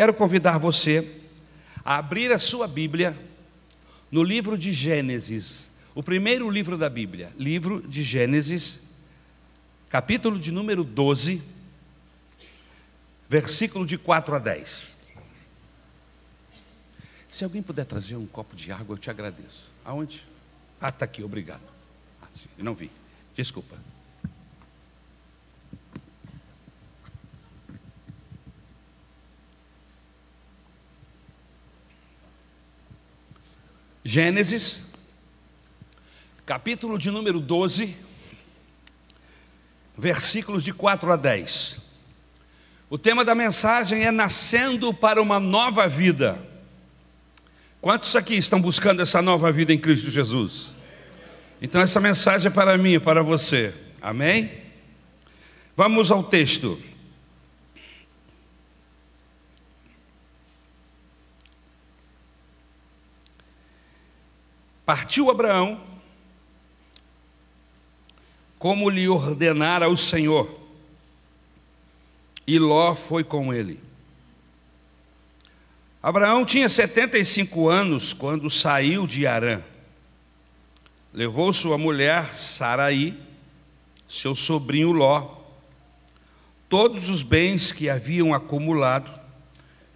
quero convidar você a abrir a sua Bíblia no livro de Gênesis, o primeiro livro da Bíblia, livro de Gênesis, capítulo de número 12, versículo de 4 a 10. Se alguém puder trazer um copo de água, eu te agradeço. Aonde? Ah, está aqui, obrigado. Ah, sim, não vi. Desculpa. Gênesis, capítulo de número 12, versículos de 4 a 10. O tema da mensagem é Nascendo para uma Nova Vida. Quantos aqui estão buscando essa nova vida em Cristo Jesus? Então, essa mensagem é para mim e para você. Amém? Vamos ao texto. Partiu Abraão, como lhe ordenara o Senhor, e Ló foi com ele. Abraão tinha 75 anos quando saiu de Arã. Levou sua mulher Saraí, seu sobrinho Ló, todos os bens que haviam acumulado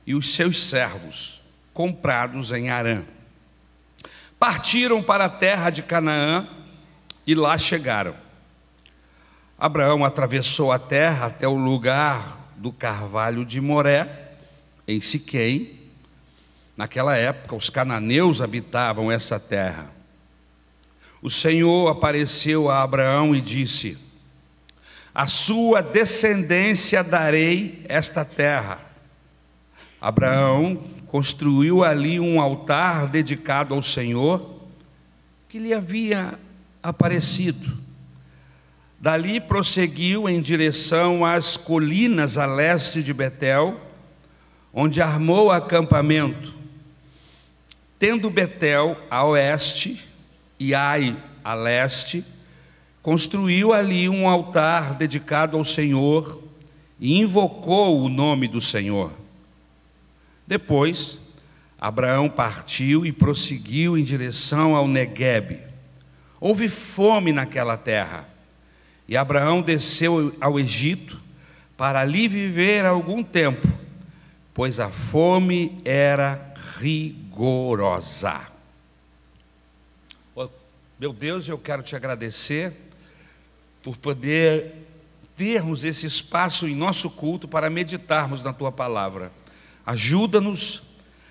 e os seus servos, comprados em Arã partiram para a terra de Canaã e lá chegaram. Abraão atravessou a terra até o lugar do carvalho de Moré, em Siquém. Naquela época, os cananeus habitavam essa terra. O Senhor apareceu a Abraão e disse: A sua descendência darei esta terra. Abraão construiu ali um altar dedicado ao Senhor que lhe havia aparecido. Dali prosseguiu em direção às colinas a leste de Betel, onde armou acampamento. Tendo Betel a oeste e Ai a leste, construiu ali um altar dedicado ao Senhor e invocou o nome do Senhor. Depois, Abraão partiu e prosseguiu em direção ao Negueb. Houve fome naquela terra, e Abraão desceu ao Egito para ali viver algum tempo, pois a fome era rigorosa. Meu Deus, eu quero te agradecer por poder termos esse espaço em nosso culto para meditarmos na tua palavra. Ajuda-nos,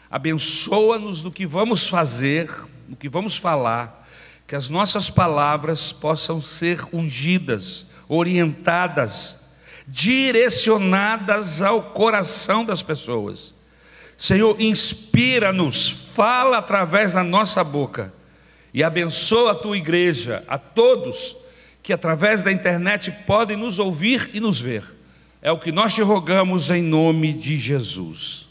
abençoa-nos no que vamos fazer, no que vamos falar, que as nossas palavras possam ser ungidas, orientadas, direcionadas ao coração das pessoas. Senhor, inspira-nos, fala através da nossa boca e abençoa a tua igreja, a todos que através da internet podem nos ouvir e nos ver. É o que nós te rogamos em nome de Jesus.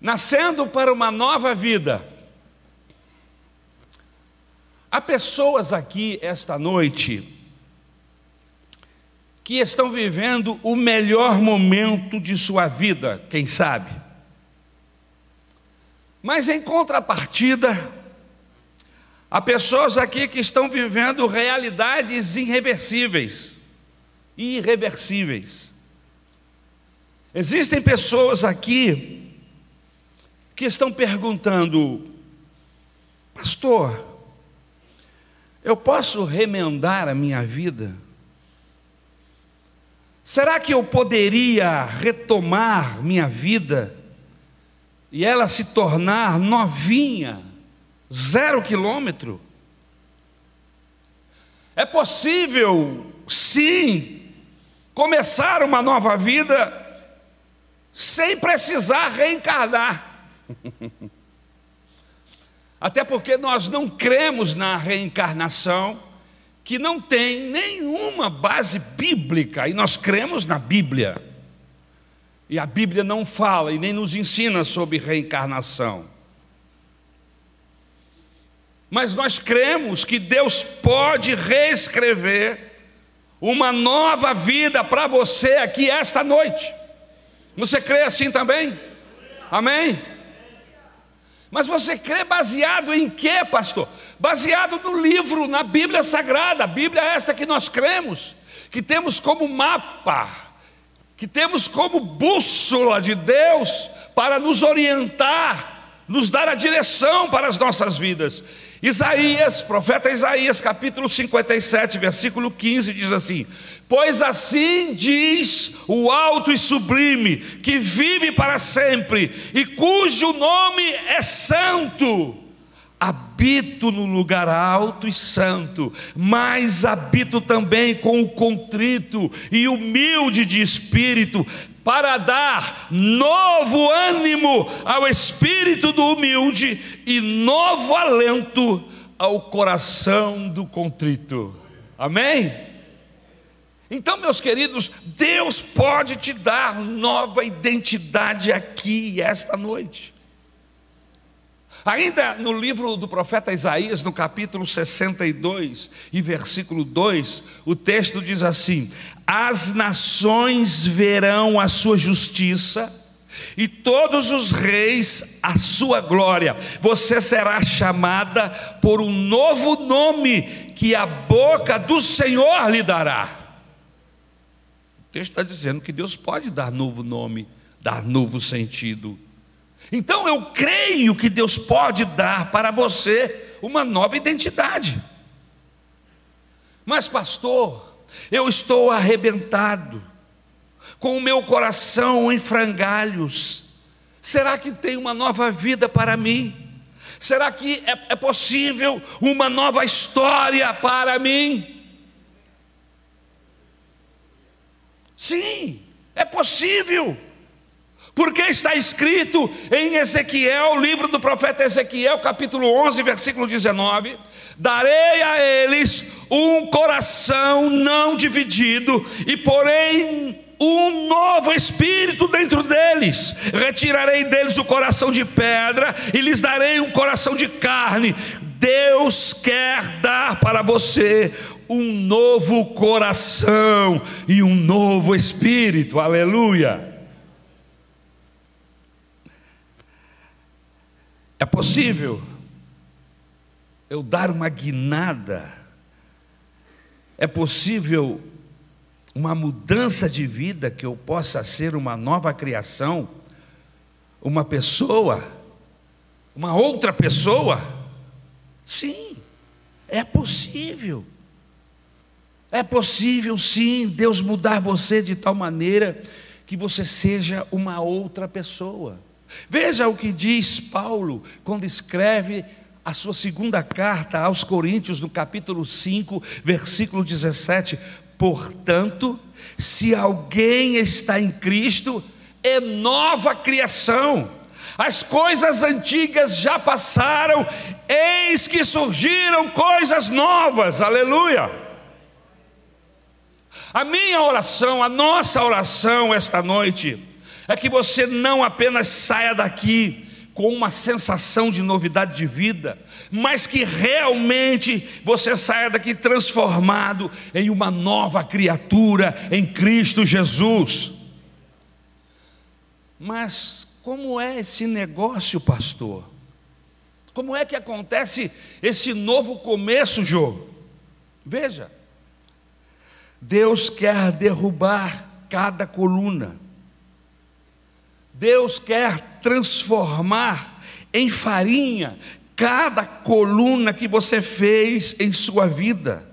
Nascendo para uma nova vida. Há pessoas aqui esta noite que estão vivendo o melhor momento de sua vida, quem sabe? Mas em contrapartida, há pessoas aqui que estão vivendo realidades irreversíveis irreversíveis. Existem pessoas aqui que estão perguntando, pastor, eu posso remendar a minha vida? Será que eu poderia retomar minha vida e ela se tornar novinha, zero quilômetro? É possível, sim, começar uma nova vida sem precisar reencarnar. Até porque nós não cremos na reencarnação, que não tem nenhuma base bíblica, e nós cremos na Bíblia. E a Bíblia não fala e nem nos ensina sobre reencarnação. Mas nós cremos que Deus pode reescrever uma nova vida para você aqui esta noite. Você crê assim também? Amém? Mas você crê baseado em quê, pastor? Baseado no livro, na Bíblia Sagrada, a Bíblia é esta que nós cremos, que temos como mapa, que temos como bússola de Deus para nos orientar, nos dar a direção para as nossas vidas. Isaías, profeta Isaías, capítulo 57, versículo 15, diz assim: Pois assim diz o alto e sublime, que vive para sempre e cujo nome é santo. Habito no lugar alto e santo, mas habito também com o contrito e humilde de espírito, para dar novo ânimo ao espírito do humilde e novo alento ao coração do contrito. Amém? Então, meus queridos, Deus pode te dar nova identidade aqui esta noite. Ainda no livro do profeta Isaías, no capítulo 62 e versículo 2, o texto diz assim: As nações verão a sua justiça, e todos os reis a sua glória. Você será chamada por um novo nome que a boca do Senhor lhe dará. O texto está dizendo que Deus pode dar novo nome, dar novo sentido. Então eu creio que Deus pode dar para você uma nova identidade. Mas, pastor, eu estou arrebentado, com o meu coração em frangalhos. Será que tem uma nova vida para mim? Será que é, é possível uma nova história para mim? Sim, é possível. Porque está escrito em Ezequiel, livro do profeta Ezequiel, capítulo 11, versículo 19: Darei a eles um coração não dividido, e porém um novo espírito dentro deles. Retirarei deles o coração de pedra e lhes darei um coração de carne. Deus quer dar para você um novo coração e um novo espírito. Aleluia. É possível eu dar uma guinada, é possível uma mudança de vida que eu possa ser uma nova criação, uma pessoa, uma outra pessoa? Sim, é possível. É possível sim Deus mudar você de tal maneira que você seja uma outra pessoa. Veja o que diz Paulo quando escreve a sua segunda carta aos Coríntios, no capítulo 5, versículo 17: Portanto, se alguém está em Cristo, é nova criação. As coisas antigas já passaram, eis que surgiram coisas novas. Aleluia. A minha oração, a nossa oração esta noite, é que você não apenas saia daqui com uma sensação de novidade de vida, mas que realmente você saia daqui transformado em uma nova criatura em Cristo Jesus. Mas como é esse negócio, pastor? Como é que acontece esse novo começo, Jô? Veja, Deus quer derrubar cada coluna Deus quer transformar em farinha cada coluna que você fez em sua vida.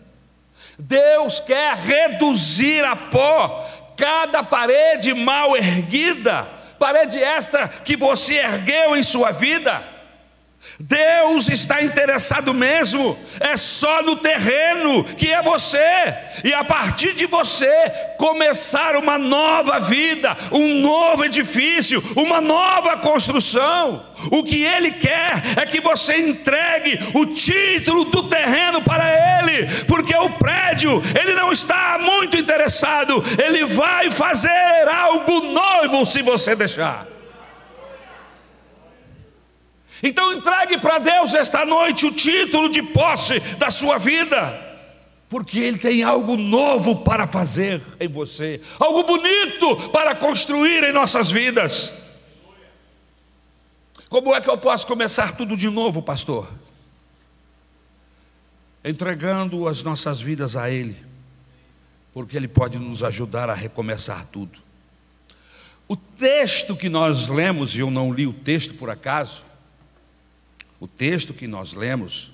Deus quer reduzir a pó cada parede mal erguida, parede esta que você ergueu em sua vida. Deus está interessado mesmo, é só no terreno que é você, e a partir de você começar uma nova vida, um novo edifício, uma nova construção. O que Ele quer é que você entregue o título do terreno para Ele, porque o prédio, Ele não está muito interessado, Ele vai fazer algo novo se você deixar. Então entregue para Deus esta noite o título de posse da sua vida. porque Ele tem algo novo para fazer em você, algo bonito para construir em nossas vidas. Como é que eu posso começar tudo de novo, pastor? Entregando as nossas vidas a Ele, porque Ele pode nos ajudar a recomeçar tudo. O texto que nós lemos, e eu não li o texto por acaso, o texto que nós lemos,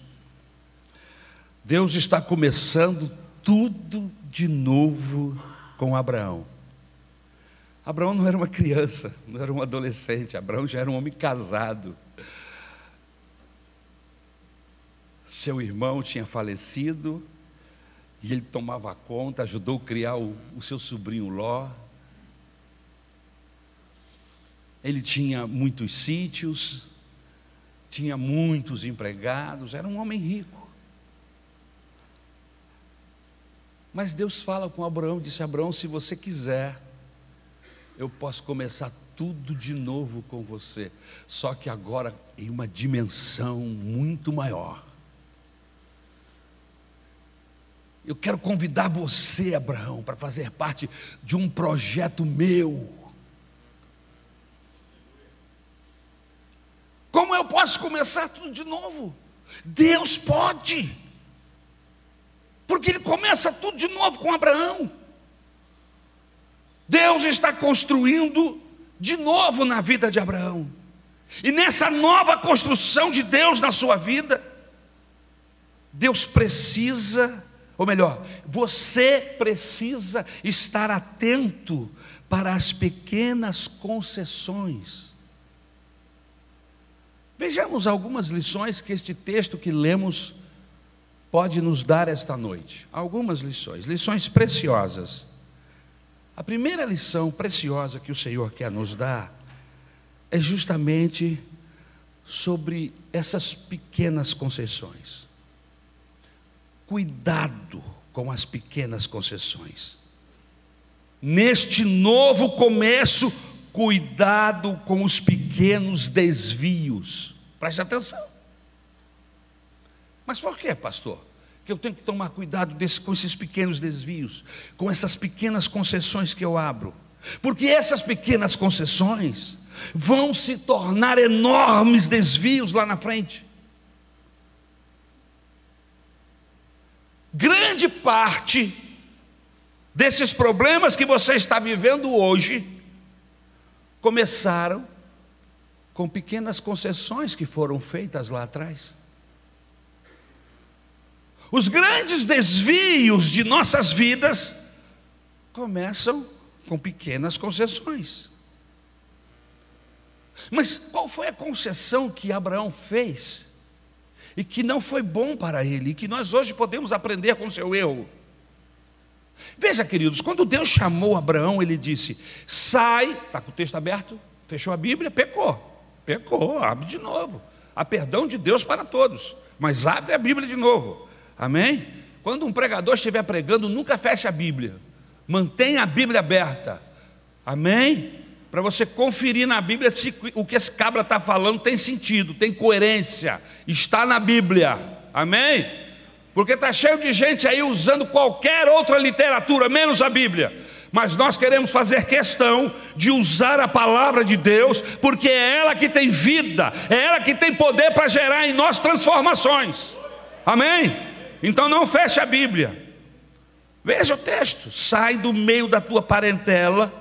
Deus está começando tudo de novo com Abraão. Abraão não era uma criança, não era um adolescente, Abraão já era um homem casado. Seu irmão tinha falecido e ele tomava conta, ajudou a criar o, o seu sobrinho Ló. Ele tinha muitos sítios, tinha muitos empregados, era um homem rico. Mas Deus fala com Abraão, disse: Abraão, se você quiser, eu posso começar tudo de novo com você, só que agora em uma dimensão muito maior. Eu quero convidar você, Abraão, para fazer parte de um projeto meu. Como eu posso começar tudo de novo? Deus pode. Porque ele começa tudo de novo com Abraão. Deus está construindo de novo na vida de Abraão. E nessa nova construção de Deus na sua vida, Deus precisa, ou melhor, você precisa estar atento para as pequenas concessões. Vejamos algumas lições que este texto que lemos pode nos dar esta noite? Algumas lições, lições preciosas. A primeira lição preciosa que o Senhor quer nos dar é justamente sobre essas pequenas concessões. Cuidado com as pequenas concessões. Neste novo começo, cuidado com os pequenos desvios. Preste atenção. Mas por que, pastor? Que eu tenho que tomar cuidado desse, com esses pequenos desvios, com essas pequenas concessões que eu abro. Porque essas pequenas concessões vão se tornar enormes desvios lá na frente. Grande parte desses problemas que você está vivendo hoje começaram com pequenas concessões que foram feitas lá atrás. Os grandes desvios de nossas vidas começam com pequenas concessões. Mas qual foi a concessão que Abraão fez e que não foi bom para ele e que nós hoje podemos aprender com seu erro? Veja, queridos, quando Deus chamou Abraão, ele disse: sai, está com o texto aberto, fechou a Bíblia, pecou, pecou, abre de novo. Há perdão de Deus para todos, mas abre a Bíblia de novo. Amém? Quando um pregador estiver pregando, nunca feche a Bíblia. Mantenha a Bíblia aberta. Amém? Para você conferir na Bíblia se o que esse cabra está falando tem sentido, tem coerência, está na Bíblia. Amém? Porque está cheio de gente aí usando qualquer outra literatura, menos a Bíblia. Mas nós queremos fazer questão de usar a palavra de Deus, porque é ela que tem vida, é ela que tem poder para gerar em nós transformações. Amém? Então não feche a Bíblia. Veja o texto: sai do meio da tua parentela.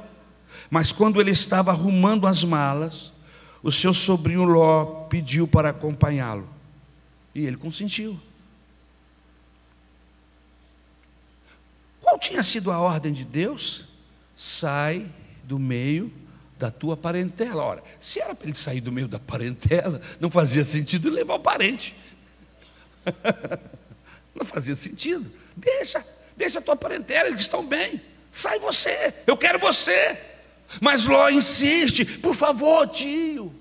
Mas quando ele estava arrumando as malas, o seu sobrinho Ló pediu para acompanhá-lo. E ele consentiu. Qual tinha sido a ordem de Deus? Sai do meio da tua parentela. Ora, se era para ele sair do meio da parentela, não fazia sentido levar o parente. Não fazia sentido. Deixa, deixa a tua parentela, eles estão bem. Sai você, eu quero você. Mas Ló insiste, por favor, tio.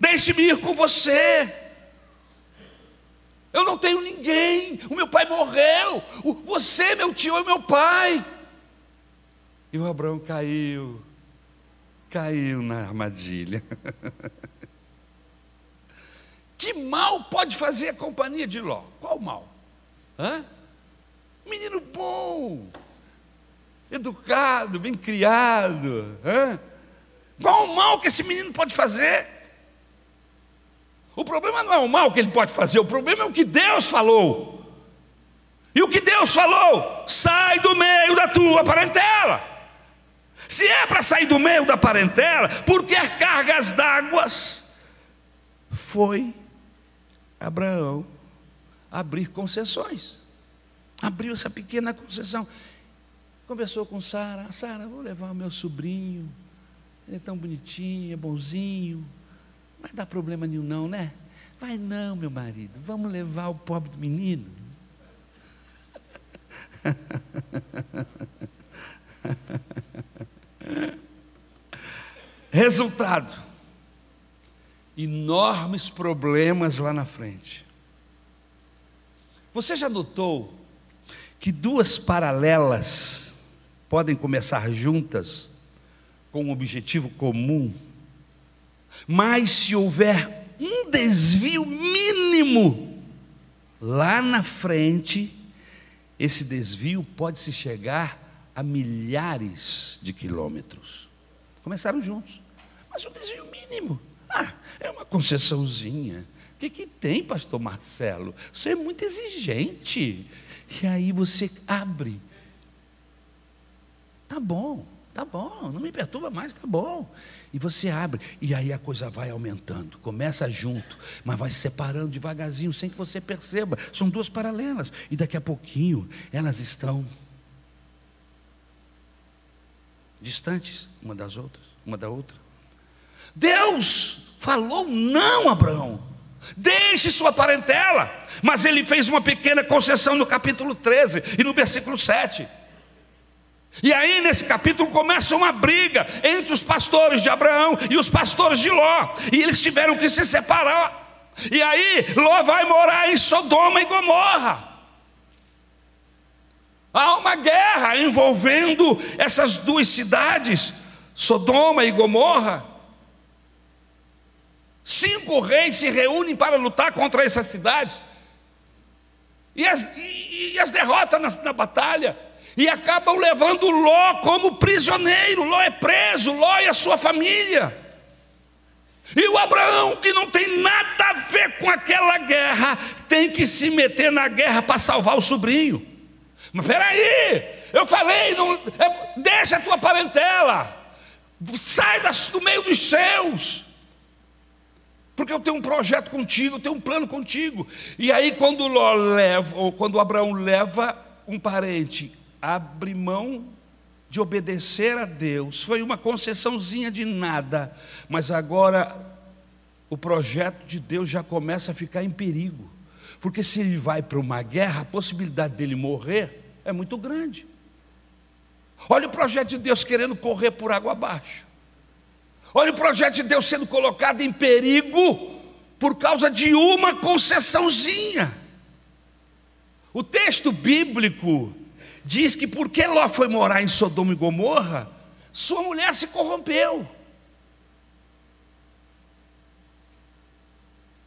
Deixe-me ir com você. Eu não tenho ninguém. O meu pai morreu. Você, meu tio, é meu pai. E o Abraão caiu. Caiu na armadilha. Que mal pode fazer a companhia de Ló? Qual mal? Hã? Menino bom, educado, bem criado. Hã? Qual o mal que esse menino pode fazer? O problema não é o mal que ele pode fazer, o problema é o que Deus falou. E o que Deus falou? Sai do meio da tua parentela. Se é para sair do meio da parentela, porque cargas d'águas, foi Abraão abrir concessões. Abriu essa pequena concessão. Conversou com Sara, Sara, vou levar o meu sobrinho. Ele é tão bonitinho, é bonzinho. Vai dar problema nenhum, não, né? Vai não, meu marido. Vamos levar o pobre do menino. Resultado: enormes problemas lá na frente. Você já notou que duas paralelas podem começar juntas com um objetivo comum, mas se houver um desvio mínimo lá na frente, esse desvio pode se chegar a milhares de quilômetros. Começaram juntos, mas um desvio mínimo. Ah, é uma concessãozinha. O que, que tem, pastor Marcelo? Você é muito exigente. E aí você abre. Tá bom, tá bom, não me perturba mais, tá bom. E você abre, e aí a coisa vai aumentando, começa junto, mas vai se separando devagarzinho, sem que você perceba. São duas paralelas, e daqui a pouquinho elas estão distantes uma das outras, uma da outra. Deus falou não, Abraão. Deixe sua parentela. Mas ele fez uma pequena concessão no capítulo 13 e no versículo 7. E aí, nesse capítulo, começa uma briga entre os pastores de Abraão e os pastores de Ló. E eles tiveram que se separar. E aí, Ló vai morar em Sodoma e Gomorra. Há uma guerra envolvendo essas duas cidades, Sodoma e Gomorra. Cinco reis se reúnem para lutar contra essas cidades. E as, e, e as derrotam na, na batalha. E acabam levando Ló como prisioneiro. Ló é preso, Ló e a sua família. E o Abraão, que não tem nada a ver com aquela guerra, tem que se meter na guerra para salvar o sobrinho. Mas peraí, eu falei, não, é, deixa a tua parentela, sai das, do meio dos seus. Porque eu tenho um projeto contigo, eu tenho um plano contigo. E aí, quando Ló leva, ou quando Abraão leva um parente, abre mão de obedecer a Deus, foi uma concessãozinha de nada, mas agora o projeto de Deus já começa a ficar em perigo. Porque se ele vai para uma guerra, a possibilidade dele morrer é muito grande. Olha o projeto de Deus querendo correr por água abaixo. Olha o projeto de Deus sendo colocado em perigo por causa de uma concessãozinha. O texto bíblico diz que porque Ló foi morar em Sodoma e Gomorra, sua mulher se corrompeu.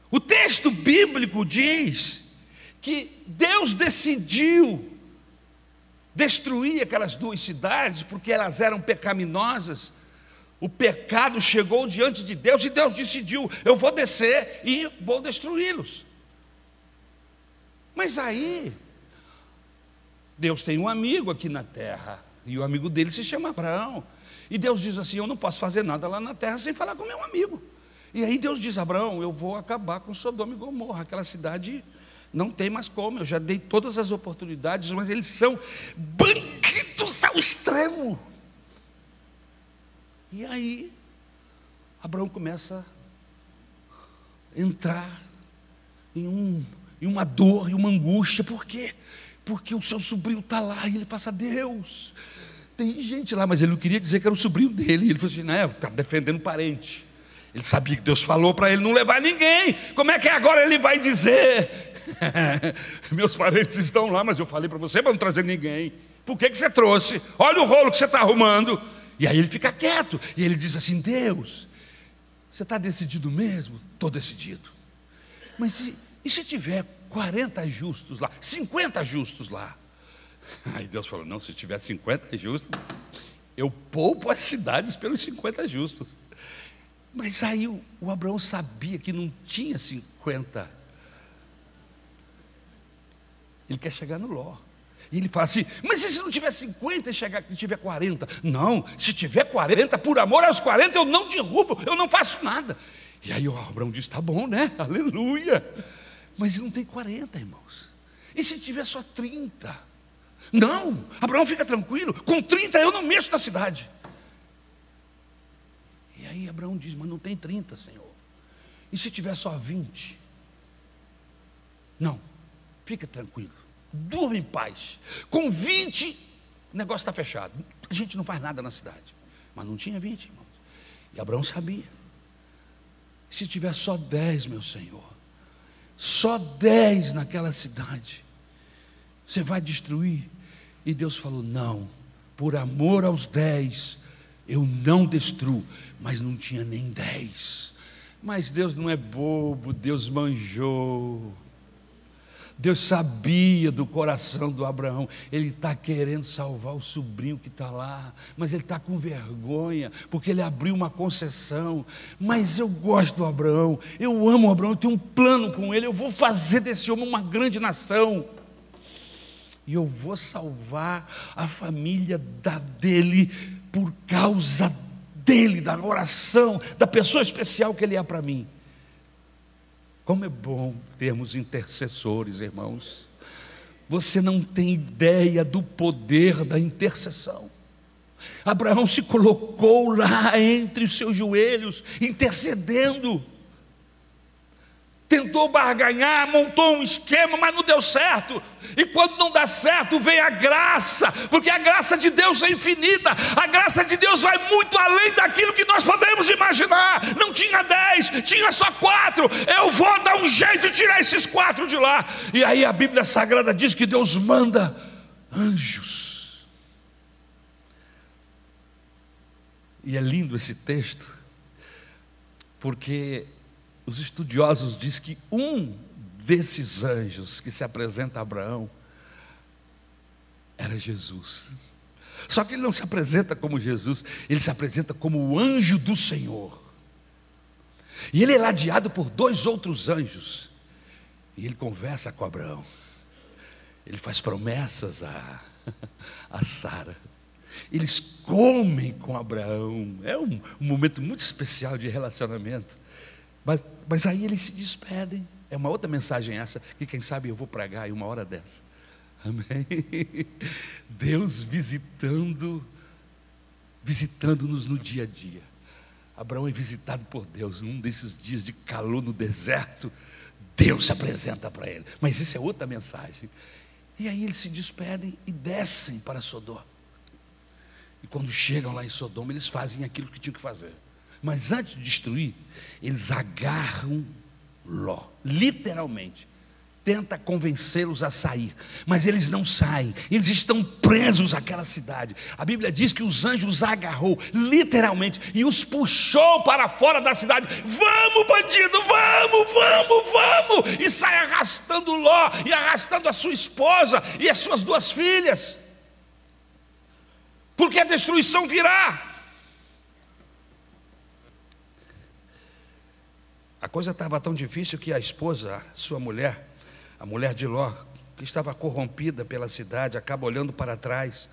O texto bíblico diz que Deus decidiu destruir aquelas duas cidades porque elas eram pecaminosas o pecado chegou diante de Deus e Deus decidiu: eu vou descer e vou destruí-los. Mas aí, Deus tem um amigo aqui na terra, e o amigo dele se chama Abraão. E Deus diz assim: Eu não posso fazer nada lá na terra sem falar com meu amigo. E aí Deus diz: Abraão, eu vou acabar com Sodoma e Gomorra, aquela cidade não tem mais como, eu já dei todas as oportunidades, mas eles são bandidos ao extremo. E aí, Abraão começa a entrar em, um, em uma dor, em uma angústia, por quê? Porque o seu sobrinho está lá e ele passa, Deus, tem gente lá, mas ele não queria dizer que era o sobrinho dele. Ele falou assim: não, está defendendo parente. Ele sabia que Deus falou para ele não levar ninguém. Como é que agora ele vai dizer? Meus parentes estão lá, mas eu falei para você para não trazer ninguém. Por que, que você trouxe? Olha o rolo que você está arrumando. E aí ele fica quieto, e ele diz assim: Deus, você está decidido mesmo? Estou decidido. Mas e, e se tiver 40 justos lá, 50 justos lá? Aí Deus falou: Não, se tiver 50 justos, eu poupo as cidades pelos 50 justos. Mas aí o, o Abraão sabia que não tinha 50. Ele quer chegar no Ló. E ele fala assim: Mas e se não tiver 50 e chegar e tiver 40? Não, se tiver 40, por amor aos 40, eu não derrubo, eu não faço nada. E aí o Abraão diz: Tá bom, né? Aleluia. Mas não tem 40, irmãos. E se tiver só 30? Não, Abraão fica tranquilo, com 30 eu não mexo na cidade. E aí Abraão diz: Mas não tem 30, Senhor. E se tiver só 20? Não, fica tranquilo, durma em paz. Com 20, o negócio está fechado. A gente não faz nada na cidade. Mas não tinha 20, irmãos. E Abraão sabia. Se tiver só 10, meu Senhor, só 10 naquela cidade, você vai destruir? E Deus falou: Não, por amor aos 10, eu não destruo, mas não tinha nem 10. Mas Deus não é bobo, Deus manjou. Deus sabia do coração do Abraão, ele está querendo salvar o sobrinho que está lá, mas ele está com vergonha, porque ele abriu uma concessão. Mas eu gosto do Abraão, eu amo o Abraão, eu tenho um plano com ele, eu vou fazer desse homem uma grande nação. E eu vou salvar a família da dele por causa dele, da oração, da pessoa especial que ele é para mim. Como é bom termos intercessores, irmãos. Você não tem ideia do poder da intercessão. Abraão se colocou lá entre os seus joelhos, intercedendo tentou barganhar, montou um esquema, mas não deu certo. E quando não dá certo, vem a graça, porque a graça de Deus é infinita, a graça de Deus vai muito além daquilo que nós podemos imaginar. Não tinha dez, tinha só quatro. Eu vou dar um jeito de tirar esses quatro de lá. E aí a Bíblia Sagrada diz que Deus manda anjos. E é lindo esse texto, porque os estudiosos dizem que um desses anjos que se apresenta a Abraão era Jesus. Só que ele não se apresenta como Jesus, ele se apresenta como o anjo do Senhor. E ele é ladeado por dois outros anjos. E ele conversa com Abraão. Ele faz promessas a, a Sara. Eles comem com Abraão. É um, um momento muito especial de relacionamento. Mas, mas aí eles se despedem. É uma outra mensagem essa, que quem sabe eu vou pregar em uma hora dessa. Amém? Deus visitando, visitando-nos no dia a dia. Abraão é visitado por Deus num desses dias de calor no deserto. Deus se apresenta para ele. Mas isso é outra mensagem. E aí eles se despedem e descem para Sodoma. E quando chegam lá em Sodoma, eles fazem aquilo que tinham que fazer. Mas antes de destruir, eles agarram Ló, literalmente. Tenta convencê-los a sair, mas eles não saem, eles estão presos àquela cidade. A Bíblia diz que os anjos agarrou, literalmente, e os puxou para fora da cidade. Vamos, bandido, vamos, vamos, vamos! E sai arrastando Ló, e arrastando a sua esposa e as suas duas filhas, porque a destruição virá. A coisa estava tão difícil que a esposa, sua mulher, a mulher de Ló, que estava corrompida pela cidade, acaba olhando para trás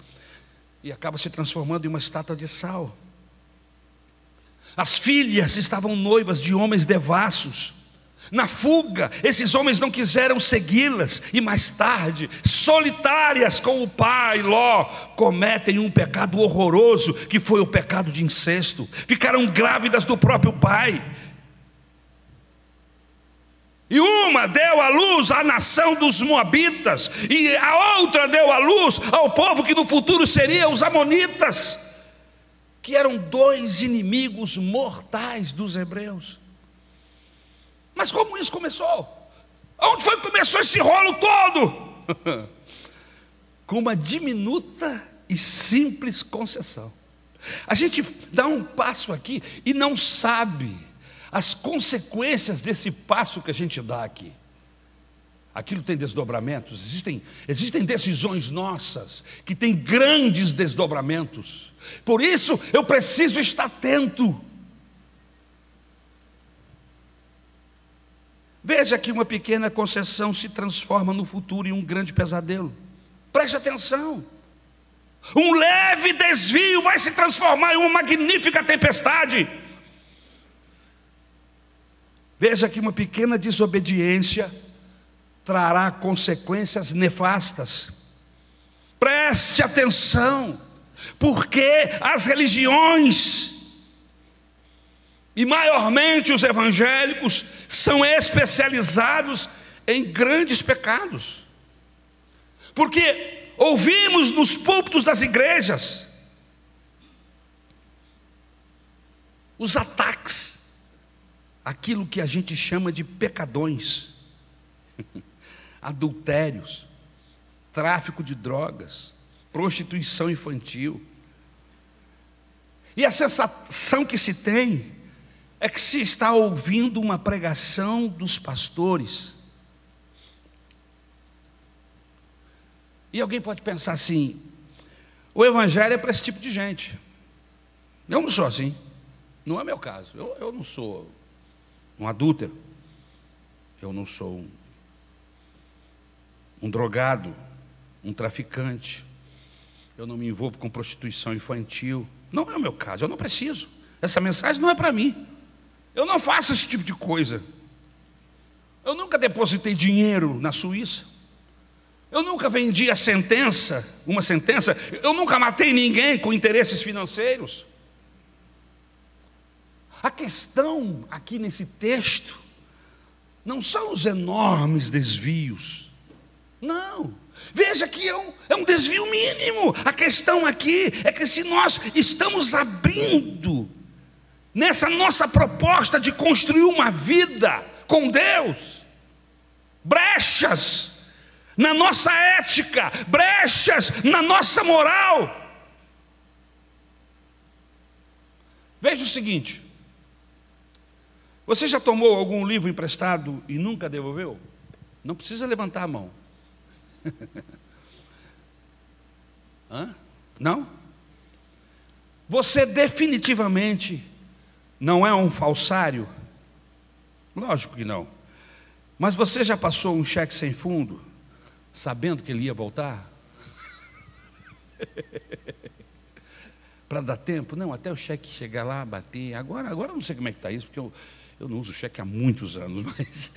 e acaba se transformando em uma estátua de sal. As filhas estavam noivas de homens devassos. Na fuga, esses homens não quiseram segui-las, e mais tarde, solitárias com o pai, Ló, cometem um pecado horroroso, que foi o pecado de incesto. Ficaram grávidas do próprio pai, e uma deu à luz à nação dos Moabitas, e a outra deu à luz ao povo que no futuro seria os Amonitas, que eram dois inimigos mortais dos hebreus. Mas como isso começou? Onde foi que começou esse rolo todo? Com uma diminuta e simples concessão. A gente dá um passo aqui e não sabe as consequências desse passo que a gente dá aqui. Aquilo tem desdobramentos, existem, existem decisões nossas que têm grandes desdobramentos. Por isso eu preciso estar atento. Veja que uma pequena concessão se transforma no futuro em um grande pesadelo. Preste atenção. Um leve desvio vai se transformar em uma magnífica tempestade. Veja que uma pequena desobediência trará consequências nefastas. Preste atenção, porque as religiões, e maiormente os evangélicos, são especializados em grandes pecados. Porque ouvimos nos púlpitos das igrejas os ataques, aquilo que a gente chama de pecadões. adultérios, tráfico de drogas, prostituição infantil. E a sensação que se tem é que se está ouvindo uma pregação dos pastores. E alguém pode pensar assim: o evangelho é para esse tipo de gente. Eu não sou assim. Não é meu caso. Eu, eu não sou um adúltero. Eu não sou um um drogado, um traficante. Eu não me envolvo com prostituição infantil. Não é o meu caso, eu não preciso. Essa mensagem não é para mim. Eu não faço esse tipo de coisa. Eu nunca depositei dinheiro na Suíça. Eu nunca vendi a sentença, uma sentença. Eu nunca matei ninguém com interesses financeiros. A questão aqui nesse texto não são os enormes desvios não. Veja que é um, é um desvio mínimo. A questão aqui é que se nós estamos abrindo nessa nossa proposta de construir uma vida com Deus, brechas na nossa ética, brechas na nossa moral. Veja o seguinte: você já tomou algum livro emprestado e nunca devolveu? Não precisa levantar a mão. Hã? Não? Você definitivamente não é um falsário? Lógico que não. Mas você já passou um cheque sem fundo, sabendo que ele ia voltar? Para dar tempo? Não, até o cheque chegar lá, bater. Agora, agora eu não sei como é que está isso, porque eu, eu não uso cheque há muitos anos, mas,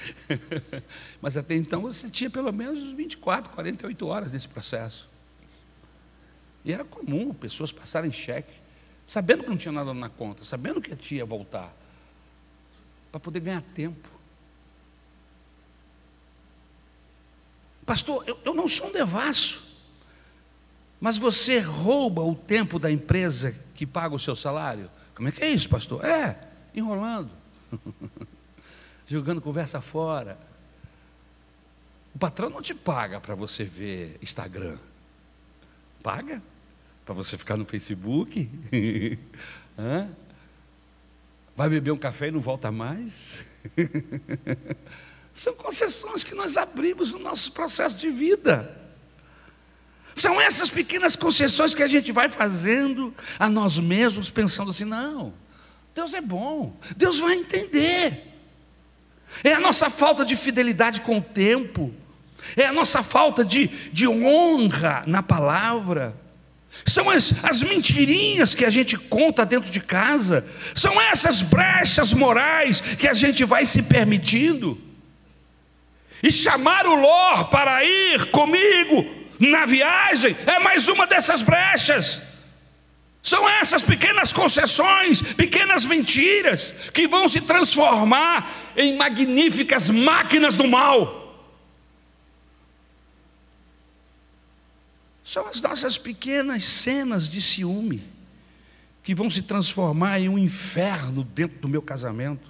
mas até então você tinha pelo menos 24, 48 horas nesse processo. E era comum pessoas passarem cheque, sabendo que não tinha nada na conta, sabendo que ia voltar, para poder ganhar tempo. Pastor, eu, eu não sou um devasso, mas você rouba o tempo da empresa que paga o seu salário? Como é que é isso, pastor? É, enrolando. Jogando conversa fora. O patrão não te paga para você ver Instagram. Paga? Para você ficar no Facebook? Vai beber um café e não volta mais? São concessões que nós abrimos no nosso processo de vida. São essas pequenas concessões que a gente vai fazendo a nós mesmos, pensando assim: não, Deus é bom, Deus vai entender. É a nossa falta de fidelidade com o tempo, é a nossa falta de, de honra na palavra, são as, as mentirinhas que a gente conta dentro de casa, são essas brechas morais que a gente vai se permitindo. E chamar o Ló para ir comigo na viagem é mais uma dessas brechas. São essas pequenas concessões, pequenas mentiras, que vão se transformar em magníficas máquinas do mal. São as nossas pequenas cenas de ciúme, que vão se transformar em um inferno dentro do meu casamento.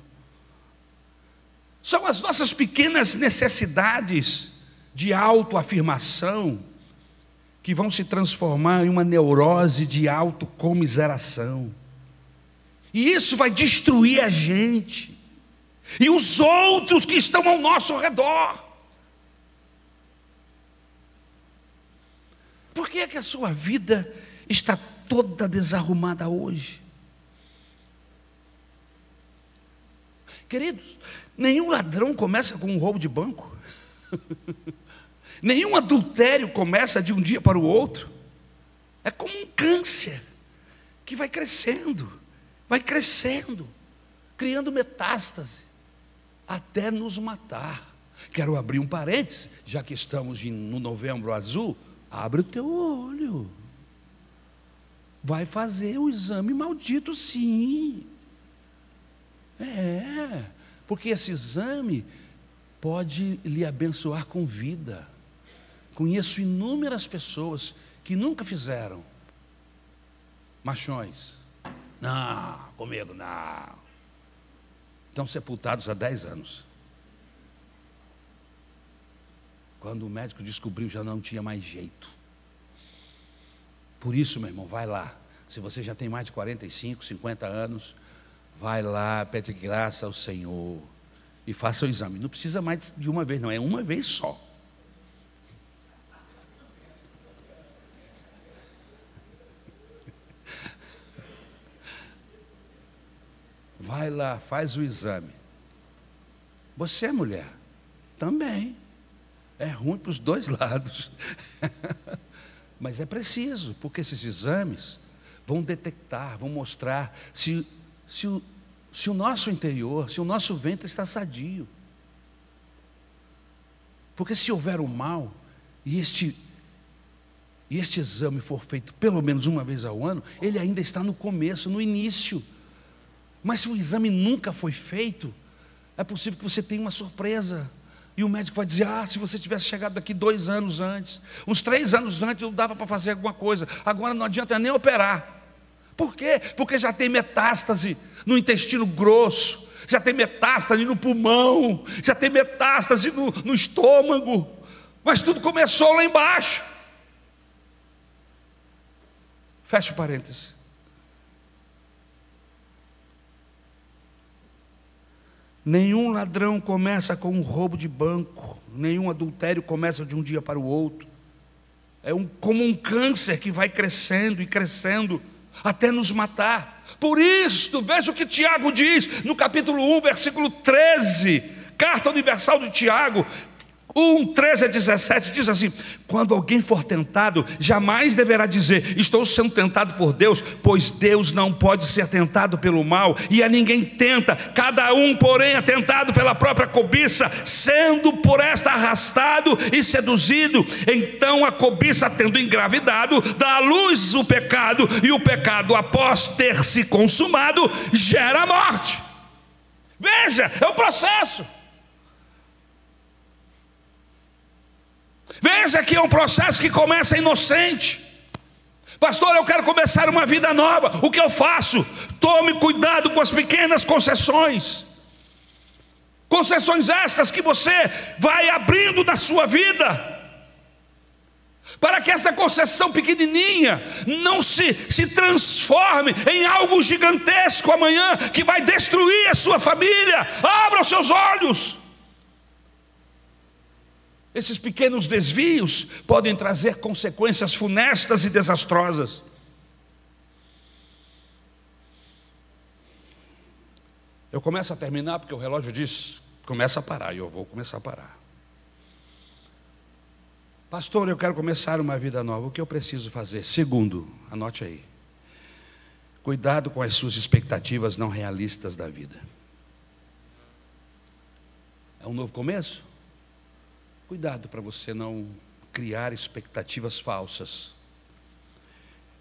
São as nossas pequenas necessidades de autoafirmação, que vão se transformar em uma neurose de autocomiseração. E isso vai destruir a gente. e os outros que estão ao nosso redor. Por que é que a sua vida está toda desarrumada hoje? Queridos, nenhum ladrão começa com um roubo de banco. nenhum adultério começa de um dia para o outro. É como um câncer que vai crescendo, vai crescendo, criando metástase até nos matar. Quero abrir um parênteses, já que estamos no novembro azul, abre o teu olho. Vai fazer o exame maldito, sim. É, porque esse exame pode lhe abençoar com vida. Conheço inúmeras pessoas que nunca fizeram. Machões. Não, comigo não. Estão sepultados há 10 anos. Quando o médico descobriu, já não tinha mais jeito. Por isso, meu irmão, vai lá. Se você já tem mais de 45, 50 anos, vai lá, pede graça ao Senhor e faça o exame. Não precisa mais de uma vez, não, é uma vez só. Vai lá, faz o exame. Você é mulher? Também. É ruim para os dois lados. Mas é preciso, porque esses exames vão detectar, vão mostrar se, se, o, se o nosso interior, se o nosso ventre está sadio. Porque se houver o mal, e este, e este exame for feito pelo menos uma vez ao ano, ele ainda está no começo, no início. Mas se o exame nunca foi feito, é possível que você tenha uma surpresa. E o médico vai dizer: Ah, se você tivesse chegado daqui dois anos antes, uns três anos antes, eu dava para fazer alguma coisa. Agora não adianta nem operar. Por quê? Porque já tem metástase no intestino grosso, já tem metástase no pulmão, já tem metástase no, no estômago. Mas tudo começou lá embaixo. Fecha o parênteses. Nenhum ladrão começa com um roubo de banco, nenhum adultério começa de um dia para o outro. É um, como um câncer que vai crescendo e crescendo até nos matar. Por isso, veja o que Tiago diz no capítulo 1, versículo 13, carta universal de Tiago: 1, 13 a 17 diz assim: Quando alguém for tentado, jamais deverá dizer, Estou sendo tentado por Deus, pois Deus não pode ser tentado pelo mal, e a ninguém tenta, cada um, porém, é tentado pela própria cobiça, sendo por esta arrastado e seduzido. Então a cobiça, tendo engravidado, dá à luz o pecado, e o pecado, após ter se consumado, gera a morte. Veja, é o processo. Veja que é um processo que começa inocente. Pastor, eu quero começar uma vida nova. O que eu faço? Tome cuidado com as pequenas concessões. Concessões estas que você vai abrindo na sua vida. Para que essa concessão pequenininha não se, se transforme em algo gigantesco amanhã que vai destruir a sua família. Abra os seus olhos. Esses pequenos desvios podem trazer consequências funestas e desastrosas. Eu começo a terminar porque o relógio diz: começa a parar, e eu vou começar a parar. Pastor, eu quero começar uma vida nova. O que eu preciso fazer? Segundo, anote aí. Cuidado com as suas expectativas não realistas da vida. É um novo começo? Cuidado para você não criar expectativas falsas.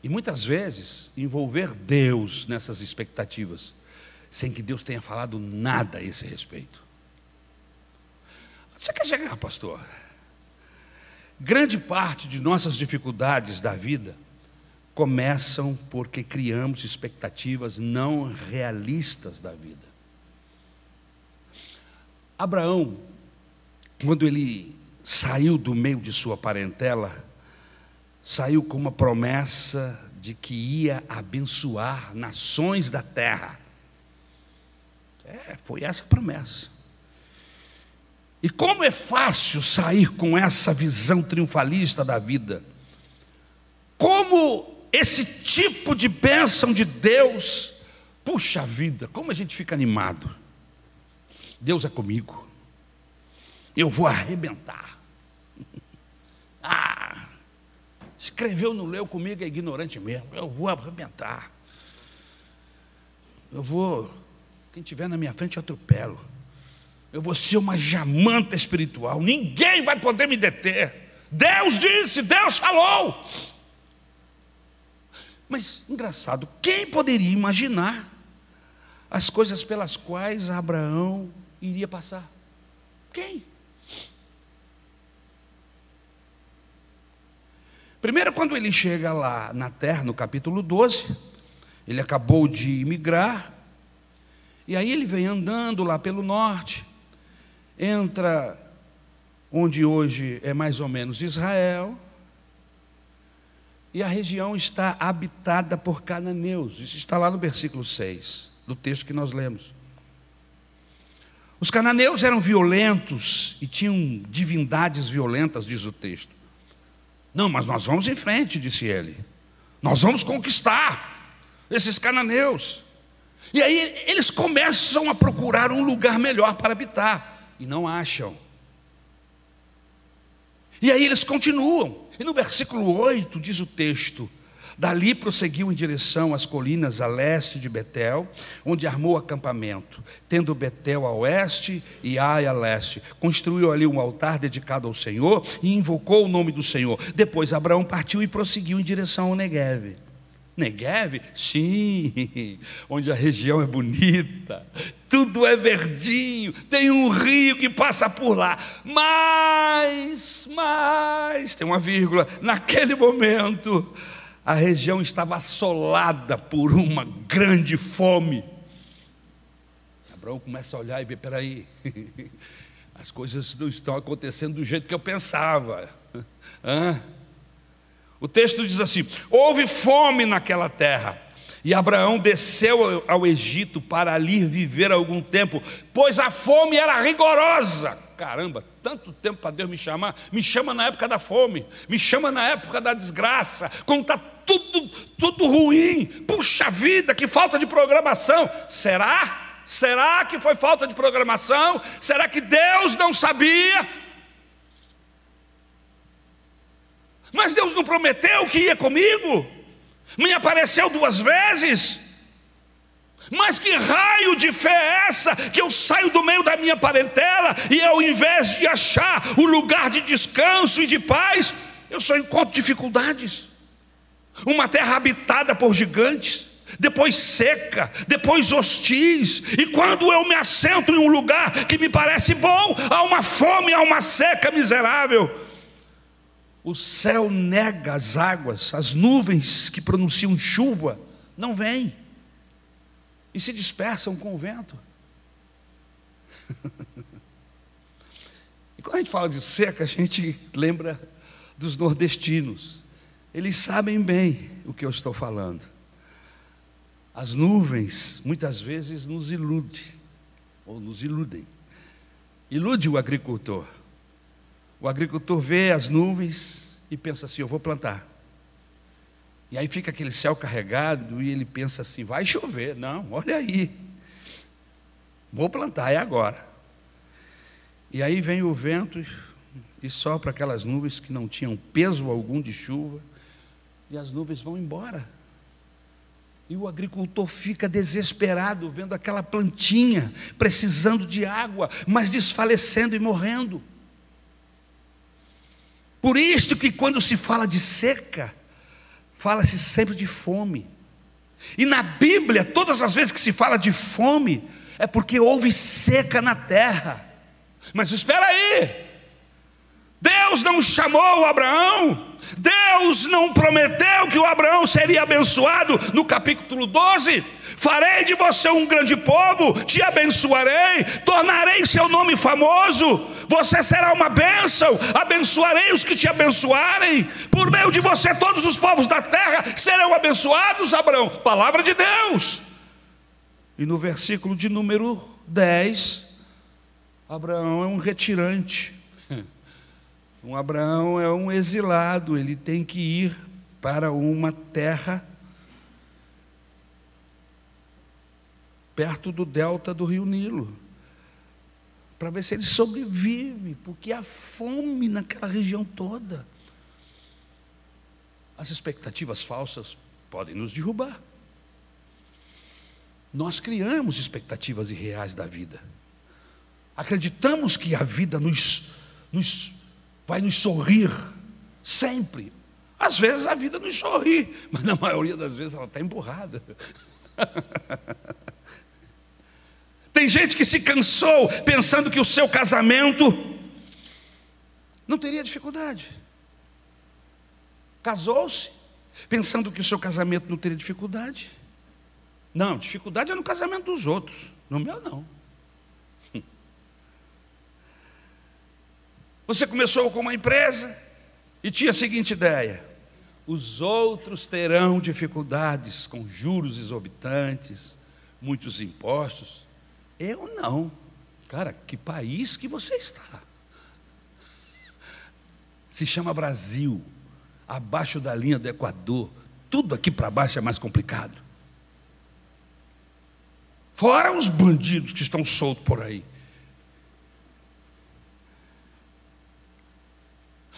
E muitas vezes envolver Deus nessas expectativas, sem que Deus tenha falado nada a esse respeito. Você quer chegar, pastor? Grande parte de nossas dificuldades da vida começam porque criamos expectativas não realistas da vida. Abraão quando ele saiu do meio de sua parentela, saiu com uma promessa de que ia abençoar nações da terra. É, foi essa a promessa. E como é fácil sair com essa visão triunfalista da vida. Como esse tipo de bênção de Deus, puxa vida, como a gente fica animado. Deus é comigo. Eu vou arrebentar. Ah, escreveu, não leu comigo, é ignorante mesmo. Eu vou arrebentar. Eu vou, quem tiver na minha frente, eu atropelo. Eu vou ser uma jamanta espiritual. Ninguém vai poder me deter. Deus disse, Deus falou. Mas, engraçado, quem poderia imaginar as coisas pelas quais Abraão iria passar? Quem? Primeiro, quando ele chega lá na terra, no capítulo 12, ele acabou de imigrar, e aí ele vem andando lá pelo norte, entra onde hoje é mais ou menos Israel, e a região está habitada por cananeus. Isso está lá no versículo 6 do texto que nós lemos. Os cananeus eram violentos e tinham divindades violentas, diz o texto. Não, mas nós vamos em frente, disse ele. Nós vamos conquistar esses cananeus. E aí eles começam a procurar um lugar melhor para habitar e não acham. E aí eles continuam. E no versículo 8 diz o texto: Dali prosseguiu em direção às colinas a leste de Betel, onde armou acampamento, tendo Betel a oeste e Ai a leste. Construiu ali um altar dedicado ao Senhor e invocou o nome do Senhor. Depois Abraão partiu e prosseguiu em direção ao Negev. Negev? Sim, onde a região é bonita, tudo é verdinho, tem um rio que passa por lá. Mas, mas, tem uma vírgula, naquele momento, a região estava assolada por uma grande fome. Abraão começa a olhar e ver: peraí, as coisas não estão acontecendo do jeito que eu pensava. Hã? O texto diz assim: houve fome naquela terra. E Abraão desceu ao Egito para ali viver algum tempo, pois a fome era rigorosa. Caramba, tanto tempo para Deus me chamar. Me chama na época da fome, me chama na época da desgraça, quando está tudo, tudo ruim. Puxa vida, que falta de programação. Será? Será que foi falta de programação? Será que Deus não sabia? Mas Deus não prometeu que ia comigo? Me apareceu duas vezes? Mas que raio de fé é essa que eu saio do meio da minha parentela e ao invés de achar o lugar de descanso e de paz, eu só encontro dificuldades. Uma terra habitada por gigantes, depois seca, depois hostis, e quando eu me assento em um lugar que me parece bom, há uma fome, há uma seca miserável o céu nega as águas, as nuvens que pronunciam chuva não vêm e se dispersam com o vento. e quando a gente fala de seca, a gente lembra dos nordestinos. Eles sabem bem o que eu estou falando. As nuvens muitas vezes nos iludem, ou nos iludem. Ilude o agricultor. O agricultor vê as nuvens e pensa assim: eu vou plantar. E aí fica aquele céu carregado e ele pensa assim: vai chover. Não, olha aí. Vou plantar, é agora. E aí vem o vento e sopra aquelas nuvens que não tinham peso algum de chuva, e as nuvens vão embora. E o agricultor fica desesperado vendo aquela plantinha precisando de água, mas desfalecendo e morrendo. Por isso que quando se fala de seca, fala-se sempre de fome. E na Bíblia, todas as vezes que se fala de fome, é porque houve seca na terra. Mas espera aí, Deus não chamou Abraão, Deus não prometeu que o Abraão seria abençoado no capítulo 12. Farei de você um grande povo, te abençoarei, tornarei seu nome famoso, você será uma bênção, abençoarei os que te abençoarem, por meio de você todos os povos da terra serão abençoados, Abraão. Palavra de Deus. E no versículo de número 10, Abraão é um retirante. Um Abraão é um exilado, ele tem que ir para uma terra perto do delta do rio Nilo, para ver se ele sobrevive, porque há fome naquela região toda. As expectativas falsas podem nos derrubar. Nós criamos expectativas irreais da vida. Acreditamos que a vida nos, nos vai nos sorrir sempre. Às vezes a vida nos sorri, mas na maioria das vezes ela está emburrada. Tem gente que se cansou pensando que o seu casamento não teria dificuldade. Casou-se pensando que o seu casamento não teria dificuldade. Não, dificuldade é no casamento dos outros, no meu não. Você começou com uma empresa e tinha a seguinte ideia: os outros terão dificuldades com juros exorbitantes, muitos impostos. Eu não. Cara, que país que você está? Se chama Brasil, abaixo da linha do Equador. Tudo aqui para baixo é mais complicado. Fora os bandidos que estão soltos por aí.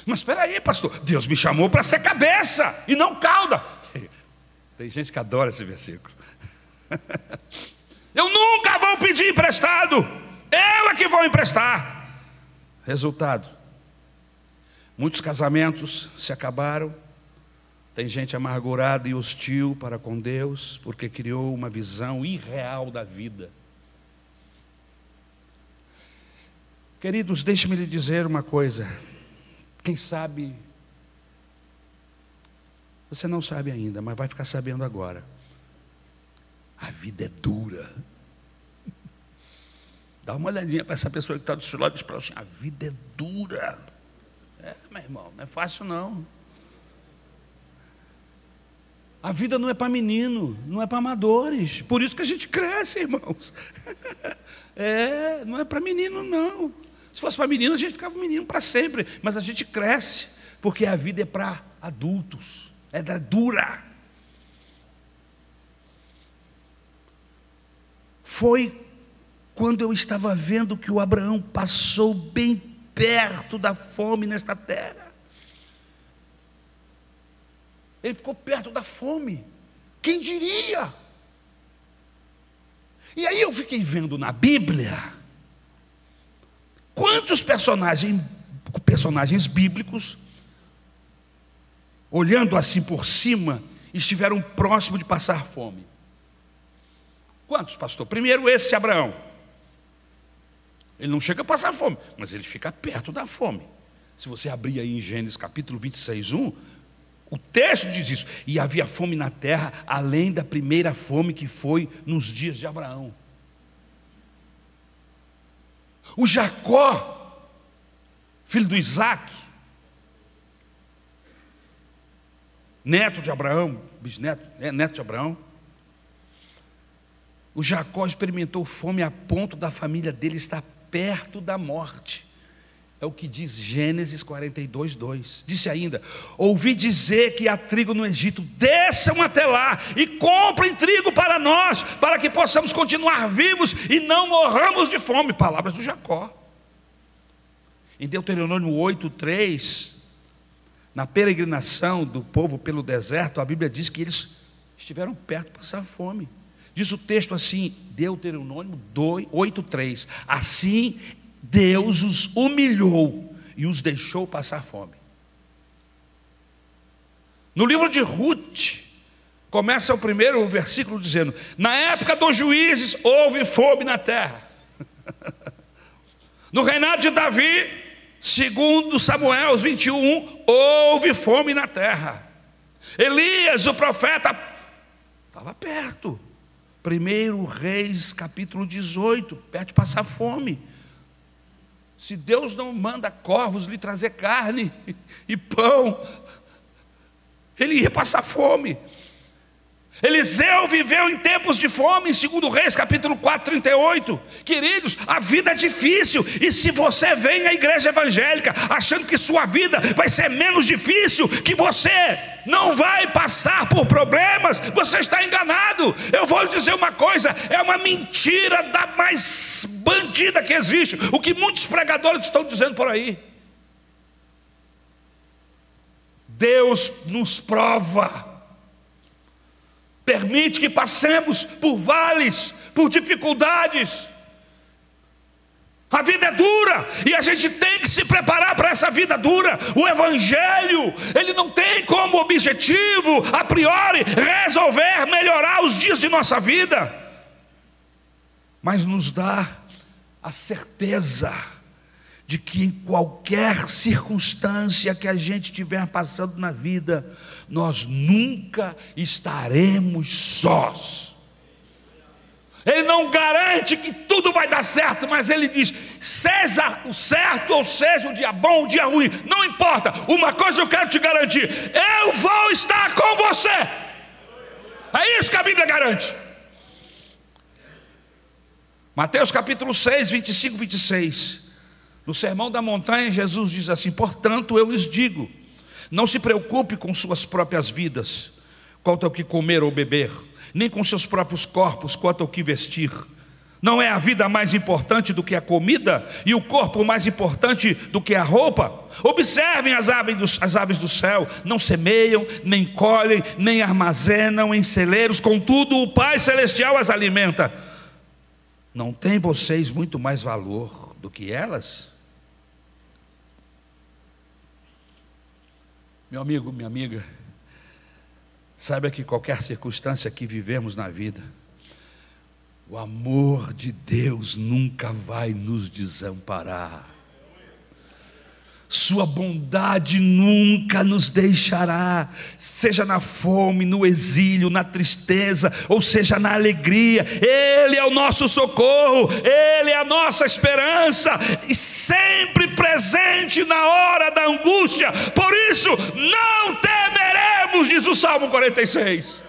Mas espera aí, pastor, Deus me chamou para ser cabeça e não cauda. Tem gente que adora esse versículo. Eu nunca vou pedir emprestado, eu é que vou emprestar. Resultado: muitos casamentos se acabaram, tem gente amargurada e hostil para com Deus, porque criou uma visão irreal da vida. Queridos, deixe-me lhe dizer uma coisa. Quem sabe, você não sabe ainda, mas vai ficar sabendo agora. A vida é dura. Dá uma olhadinha para essa pessoa que está do seu lado e diz para ela assim: a vida é dura. É, meu irmão, não é fácil não. A vida não é para menino, não é para amadores. Por isso que a gente cresce, irmãos. É, não é para menino, não. Se fosse para menino, a gente ficava menino para sempre. Mas a gente cresce, porque a vida é para adultos, é dura. Foi quando eu estava vendo que o Abraão passou bem perto da fome nesta terra. Ele ficou perto da fome. Quem diria? E aí eu fiquei vendo na Bíblia Quantos personagens, personagens bíblicos, olhando assim por cima, estiveram próximos de passar fome? Quantos, pastor? Primeiro, esse Abraão. Ele não chega a passar fome, mas ele fica perto da fome. Se você abrir aí em Gênesis capítulo 26, 1, o texto diz isso. E havia fome na terra, além da primeira fome que foi nos dias de Abraão. O Jacó, filho do Isaac, neto de Abraão, bisneto, é, neto de Abraão. O Jacó experimentou fome a ponto da família dele estar perto da morte. É o que diz Gênesis 42, 2. Disse ainda: Ouvi dizer que há trigo no Egito, desçam até lá e comprem trigo para nós, para que possamos continuar vivos e não morramos de fome. Palavras do Jacó. Em Deuteronômio 8, 3, na peregrinação do povo pelo deserto, a Bíblia diz que eles estiveram perto de passar fome. Diz o texto assim, Deuteronômio 8, 3. Assim Deus os humilhou e os deixou passar fome. No livro de Ruth, começa o primeiro versículo dizendo: Na época dos juízes houve fome na terra. No reinado de Davi, segundo Samuel 21, houve fome na terra. Elias, o profeta, estava perto. Primeiro Reis, capítulo 18, perto de passar fome. Se Deus não manda corvos lhe trazer carne e pão, ele ia passar fome. Eliseu viveu em tempos de fome, em 2 Reis, capítulo 4, 38. Queridos, a vida é difícil, e se você vem à igreja evangélica achando que sua vida vai ser menos difícil, que você não vai passar por problemas, você está enganado. Eu vou lhe dizer uma coisa: é uma mentira da mais bandida que existe, o que muitos pregadores estão dizendo por aí. Deus nos prova permite que passemos por vales, por dificuldades. A vida é dura e a gente tem que se preparar para essa vida dura. O Evangelho, ele não tem como objetivo, a priori, resolver melhorar os dias de nossa vida, mas nos dá a certeza de que em qualquer circunstância que a gente estiver passando na vida, nós nunca estaremos sós. Ele não garante que tudo vai dar certo, mas ele diz: seja o certo ou seja o dia bom, o dia ruim, não importa. Uma coisa eu quero te garantir: eu vou estar com você. É isso que a Bíblia garante. Mateus capítulo 6, 25, 26. No Sermão da Montanha, Jesus diz assim: Portanto, eu lhes digo, não se preocupe com suas próprias vidas, quanto ao que comer ou beber, nem com seus próprios corpos, quanto ao que vestir. Não é a vida mais importante do que a comida e o corpo mais importante do que a roupa? Observem as aves, do, as aves do céu: não semeiam, nem colhem, nem armazenam em celeiros, contudo, o Pai Celestial as alimenta. Não tem vocês muito mais valor do que elas? Meu amigo, minha amiga, saiba que qualquer circunstância que vivemos na vida, o amor de Deus nunca vai nos desamparar. Sua bondade nunca nos deixará, seja na fome, no exílio, na tristeza, ou seja na alegria. Ele é o nosso socorro, Ele é a nossa esperança, e sempre presente na hora da angústia. Por isso, não temeremos, diz o Salmo 46.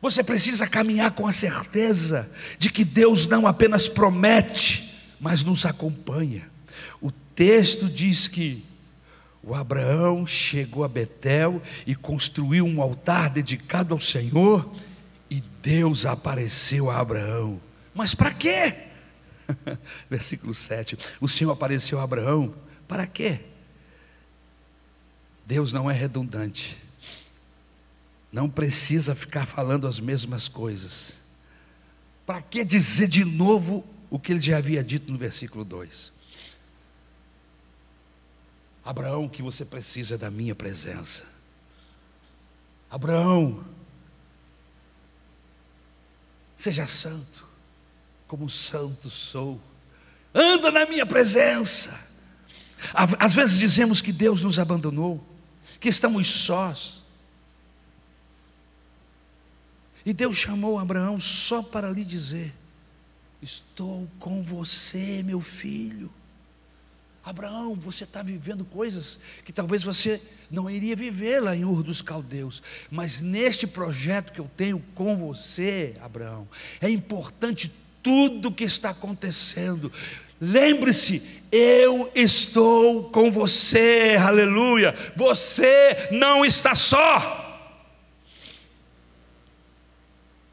Você precisa caminhar com a certeza de que Deus não apenas promete, mas nos acompanha. O texto diz que o Abraão chegou a Betel e construiu um altar dedicado ao Senhor, e Deus apareceu a Abraão. Mas para quê? Versículo 7. O Senhor apareceu a Abraão, para quê? Deus não é redundante. Não precisa ficar falando as mesmas coisas. Para que dizer de novo o que ele já havia dito no versículo 2. Abraão, o que você precisa é da minha presença. Abraão, seja santo, como santo sou. Anda na minha presença. Às vezes dizemos que Deus nos abandonou, que estamos sós. E Deus chamou Abraão só para lhe dizer: Estou com você, meu filho. Abraão, você está vivendo coisas que talvez você não iria viver lá em Ur dos Caldeus, mas neste projeto que eu tenho com você, Abraão, é importante tudo que está acontecendo. Lembre-se, eu estou com você, aleluia. Você não está só.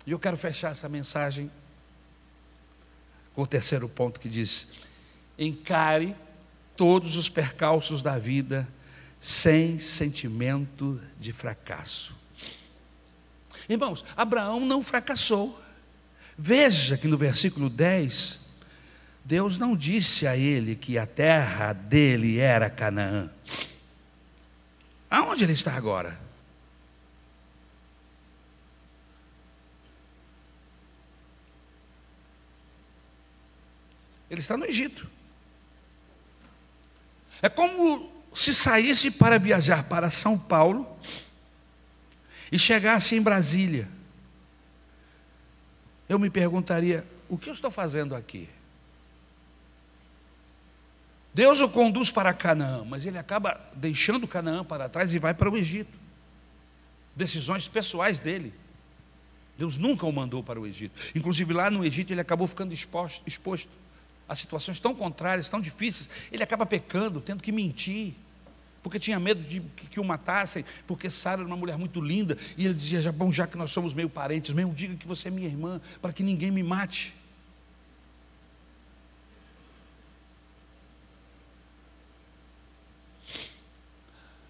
E eu quero fechar essa mensagem com o terceiro ponto que diz: encare todos os percalços da vida sem sentimento de fracasso. Irmãos, Abraão não fracassou. Veja que no versículo 10, Deus não disse a ele que a terra dele era Canaã. Aonde ele está agora? Ele está no Egito. É como se saísse para viajar para São Paulo e chegasse em Brasília. Eu me perguntaria: o que eu estou fazendo aqui? Deus o conduz para Canaã, mas ele acaba deixando Canaã para trás e vai para o Egito. decisões pessoais dele. Deus nunca o mandou para o Egito. Inclusive lá no Egito ele acabou ficando exposto, exposto a situações tão contrárias, tão difíceis. Ele acaba pecando, tendo que mentir, porque tinha medo de que, que o matassem, porque Sara era uma mulher muito linda. E ele dizia: já, bom, já que nós somos meio parentes, mesmo diga que você é minha irmã, para que ninguém me mate.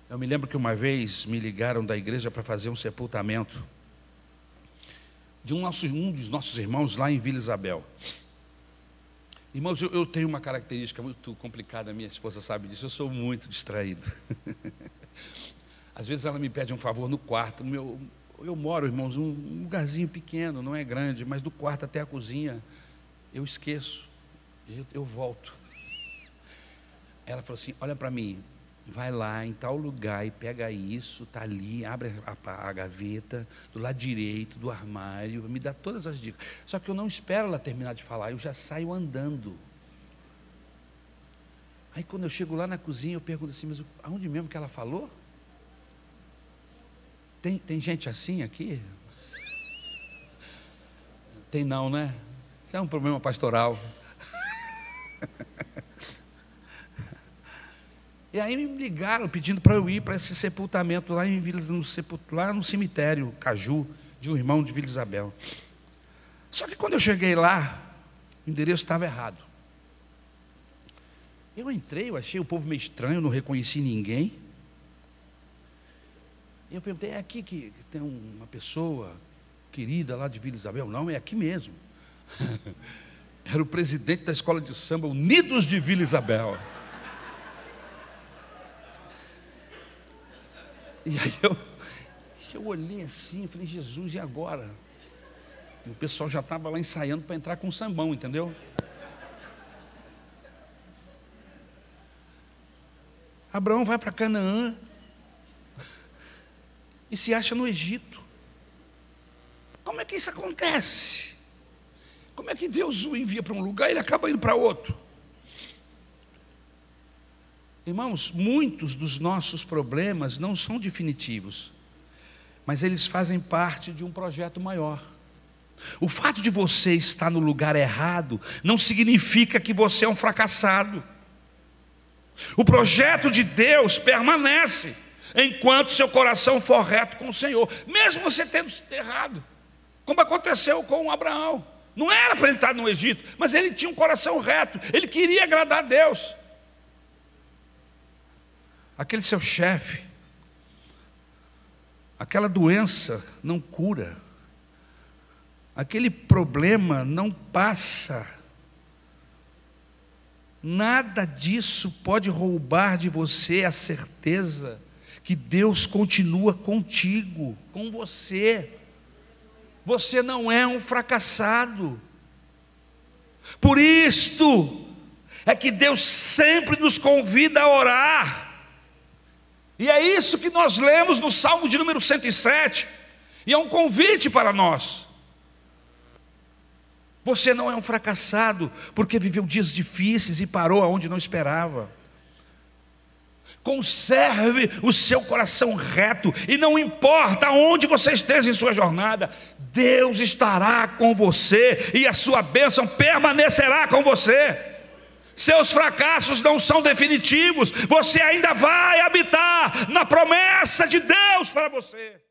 Eu me lembro que uma vez me ligaram da igreja para fazer um sepultamento de um, nosso, um dos nossos irmãos lá em Vila Isabel. Irmãos, eu, eu tenho uma característica muito complicada, minha esposa sabe disso, eu sou muito distraído. Às vezes ela me pede um favor no quarto, meu, eu moro, irmãos, num lugarzinho pequeno, não é grande, mas do quarto até a cozinha, eu esqueço, eu, eu volto. Ela falou assim: Olha para mim, vai lá em tal lugar e pega isso, tá ali, abre a, a, gaveta do lado direito do armário, me dá todas as dicas. Só que eu não espero ela terminar de falar, eu já saio andando. Aí quando eu chego lá na cozinha, eu pergunto assim, mas aonde mesmo que ela falou? Tem, tem gente assim aqui? Tem não, né? Isso é um problema pastoral. E aí me ligaram pedindo para eu ir para esse sepultamento lá, em Vila, no, lá no cemitério Caju, de um irmão de Vila Isabel. Só que quando eu cheguei lá, o endereço estava errado. Eu entrei, eu achei o povo meio estranho, não reconheci ninguém. Eu perguntei, é aqui que tem uma pessoa querida lá de Vila Isabel? Não, é aqui mesmo. Era o presidente da escola de samba Unidos de Vila Isabel. E aí eu, eu olhei assim, falei, Jesus, e agora? E o pessoal já estava lá ensaiando para entrar com o sambão, entendeu? Abraão vai para Canaã e se acha no Egito. Como é que isso acontece? Como é que Deus o envia para um lugar e ele acaba indo para outro? Irmãos, muitos dos nossos problemas não são definitivos, mas eles fazem parte de um projeto maior. O fato de você estar no lugar errado não significa que você é um fracassado. O projeto de Deus permanece enquanto seu coração for reto com o Senhor, mesmo você tendo errado, como aconteceu com Abraão. Não era para ele estar no Egito, mas ele tinha um coração reto, ele queria agradar a Deus aquele seu chefe, aquela doença não cura, aquele problema não passa. Nada disso pode roubar de você a certeza que Deus continua contigo, com você. Você não é um fracassado. Por isto é que Deus sempre nos convida a orar. E é isso que nós lemos no Salmo de número 107, e é um convite para nós. Você não é um fracassado porque viveu dias difíceis e parou aonde não esperava. Conserve o seu coração reto, e não importa onde você esteja em sua jornada, Deus estará com você e a sua bênção permanecerá com você. Seus fracassos não são definitivos, você ainda vai habitar na promessa de Deus para você.